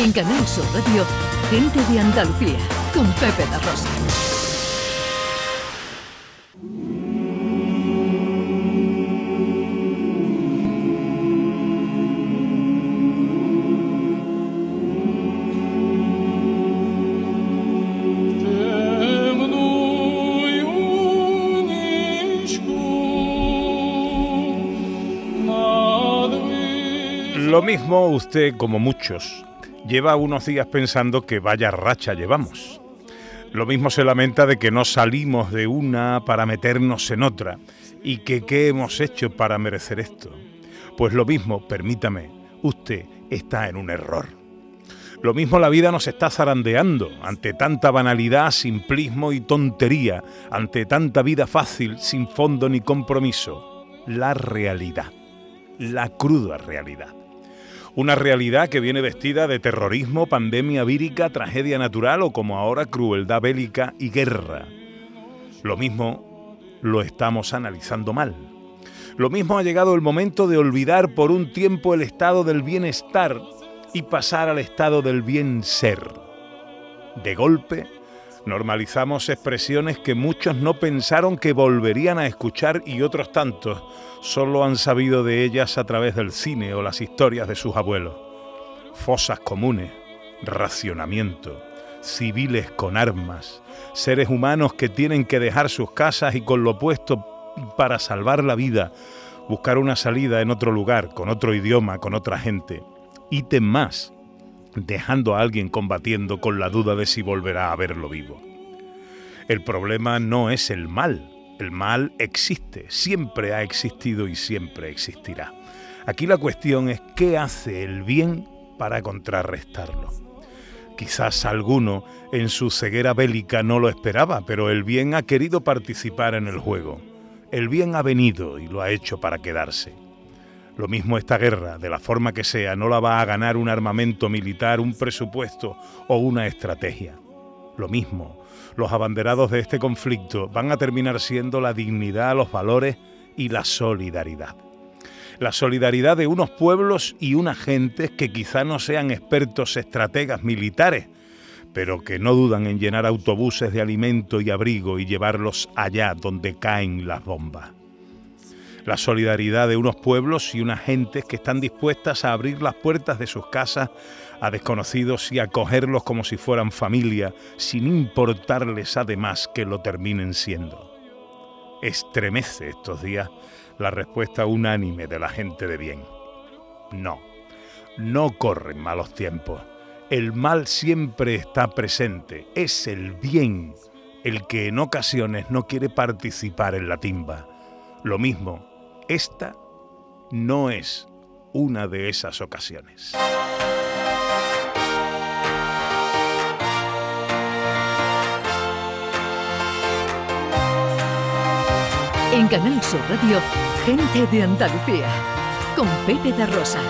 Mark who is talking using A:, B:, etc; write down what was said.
A: En Canal Sur Radio, Gente de Andalucía, con Pepe La Rosa.
B: Lo mismo usted como muchos lleva unos días pensando que vaya racha llevamos. Lo mismo se lamenta de que no salimos de una para meternos en otra y que qué hemos hecho para merecer esto. Pues lo mismo, permítame, usted está en un error. Lo mismo la vida nos está zarandeando ante tanta banalidad, simplismo y tontería, ante tanta vida fácil, sin fondo ni compromiso. La realidad, la cruda realidad. Una realidad que viene vestida de terrorismo, pandemia vírica, tragedia natural o como ahora crueldad bélica y guerra. Lo mismo lo estamos analizando mal. Lo mismo ha llegado el momento de olvidar por un tiempo el estado del bienestar y pasar al estado del bien ser. De golpe, normalizamos expresiones que muchos no pensaron que volverían a escuchar y otros tantos solo han sabido de ellas a través del cine o las historias de sus abuelos. Fosas comunes, racionamiento, civiles con armas, seres humanos que tienen que dejar sus casas y con lo opuesto para salvar la vida, buscar una salida en otro lugar, con otro idioma, con otra gente. Ítem más, dejando a alguien combatiendo con la duda de si volverá a verlo vivo. El problema no es el mal, el mal existe, siempre ha existido y siempre existirá. Aquí la cuestión es qué hace el bien para contrarrestarlo. Quizás alguno en su ceguera bélica no lo esperaba, pero el bien ha querido participar en el juego. El bien ha venido y lo ha hecho para quedarse. Lo mismo esta guerra, de la forma que sea, no la va a ganar un armamento militar, un presupuesto o una estrategia. Lo mismo, los abanderados de este conflicto van a terminar siendo la dignidad, los valores y la solidaridad. La solidaridad de unos pueblos y unas gentes que quizá no sean expertos estrategas militares, pero que no dudan en llenar autobuses de alimento y abrigo y llevarlos allá donde caen las bombas. La solidaridad de unos pueblos y unas gentes que están dispuestas a abrir las puertas de sus casas a desconocidos y acogerlos como si fueran familia, sin importarles además que lo terminen siendo. Estremece estos días la respuesta unánime de la gente de bien. No, no corren malos tiempos. El mal siempre está presente. Es el bien el que en ocasiones no quiere participar en la timba. Lo mismo, esta no es una de esas ocasiones.
A: En Canal Sur Radio, Gente de Andalucía, con Pepe de Rosa.